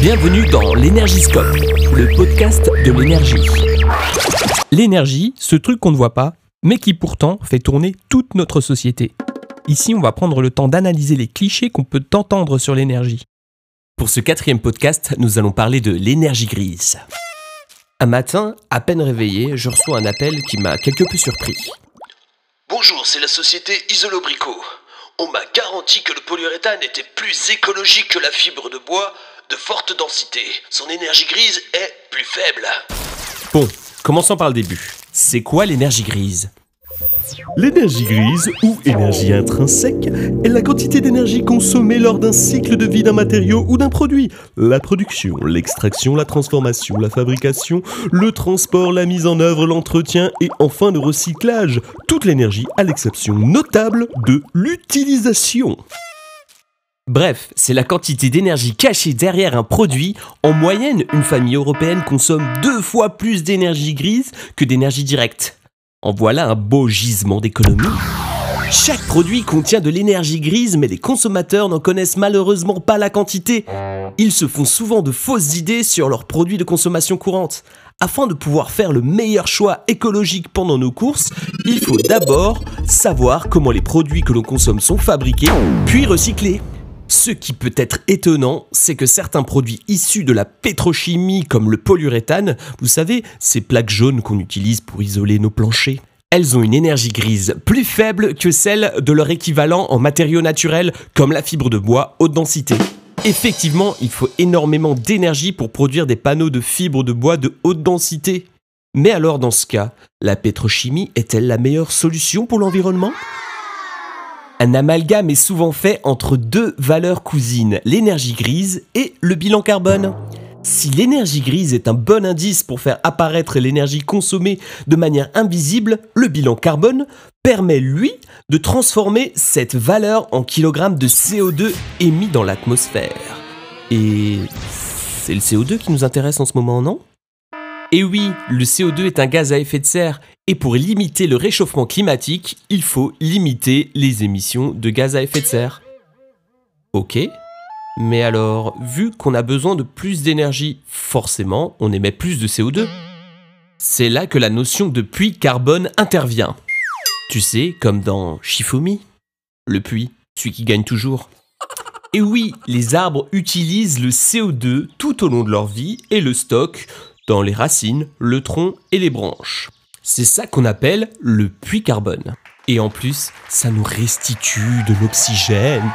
Bienvenue dans l'Énergiscope, le podcast de l'énergie. L'énergie, ce truc qu'on ne voit pas, mais qui pourtant fait tourner toute notre société. Ici, on va prendre le temps d'analyser les clichés qu'on peut entendre sur l'énergie. Pour ce quatrième podcast, nous allons parler de l'énergie grise. Un matin, à peine réveillé, je reçois un appel qui m'a quelque peu surpris. Bonjour, c'est la société Isolobrico. On m'a garanti que le polyuréthane était plus écologique que la fibre de bois de forte densité. Son énergie grise est plus faible. Bon, commençons par le début. C'est quoi l'énergie grise? L'énergie grise, ou énergie intrinsèque, est la quantité d'énergie consommée lors d'un cycle de vie d'un matériau ou d'un produit. La production, l'extraction, la transformation, la fabrication, le transport, la mise en œuvre, l'entretien et enfin le recyclage. Toute l'énergie à l'exception notable de l'utilisation. Bref, c'est la quantité d'énergie cachée derrière un produit. En moyenne, une famille européenne consomme deux fois plus d'énergie grise que d'énergie directe. En voilà un beau gisement d'économie. Chaque produit contient de l'énergie grise, mais les consommateurs n'en connaissent malheureusement pas la quantité. Ils se font souvent de fausses idées sur leurs produits de consommation courante. Afin de pouvoir faire le meilleur choix écologique pendant nos courses, il faut d'abord savoir comment les produits que l'on consomme sont fabriqués, puis recyclés. Ce qui peut être étonnant, c'est que certains produits issus de la pétrochimie, comme le polyuréthane, vous savez, ces plaques jaunes qu'on utilise pour isoler nos planchers, elles ont une énergie grise plus faible que celle de leur équivalent en matériaux naturels, comme la fibre de bois haute densité. Effectivement, il faut énormément d'énergie pour produire des panneaux de fibres de bois de haute densité. Mais alors dans ce cas, la pétrochimie est-elle la meilleure solution pour l'environnement? Un amalgame est souvent fait entre deux valeurs cousines, l'énergie grise et le bilan carbone. Si l'énergie grise est un bon indice pour faire apparaître l'énergie consommée de manière invisible, le bilan carbone permet, lui, de transformer cette valeur en kilogrammes de CO2 émis dans l'atmosphère. Et c'est le CO2 qui nous intéresse en ce moment, non? Et oui, le CO2 est un gaz à effet de serre, et pour limiter le réchauffement climatique, il faut limiter les émissions de gaz à effet de serre. Ok, mais alors, vu qu'on a besoin de plus d'énergie, forcément, on émet plus de CO2. C'est là que la notion de puits carbone intervient. Tu sais, comme dans Shifumi, le puits, celui qui gagne toujours. Et oui, les arbres utilisent le CO2 tout au long de leur vie et le stockent les racines, le tronc et les branches. C'est ça qu'on appelle le puits carbone. Et en plus, ça nous restitue de l'oxygène.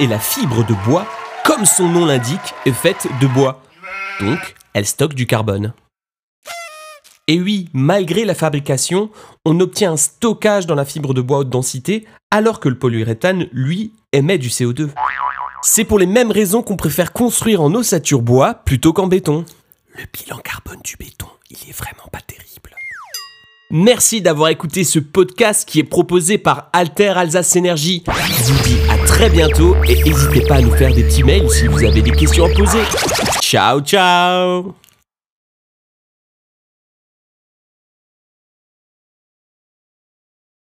Et la fibre de bois, comme son nom l'indique, est faite de bois. Donc, elle stocke du carbone. Et oui, malgré la fabrication, on obtient un stockage dans la fibre de bois haute densité, alors que le polyuréthane, lui, émet du CO2. C'est pour les mêmes raisons qu'on préfère construire en ossature bois plutôt qu'en béton le bilan carbone du béton, il est vraiment pas terrible. Merci d'avoir écouté ce podcast qui est proposé par Alter Alsace Énergie. Je vous dis à très bientôt et n'hésitez pas à nous faire des petits mails si vous avez des questions à poser. Ciao ciao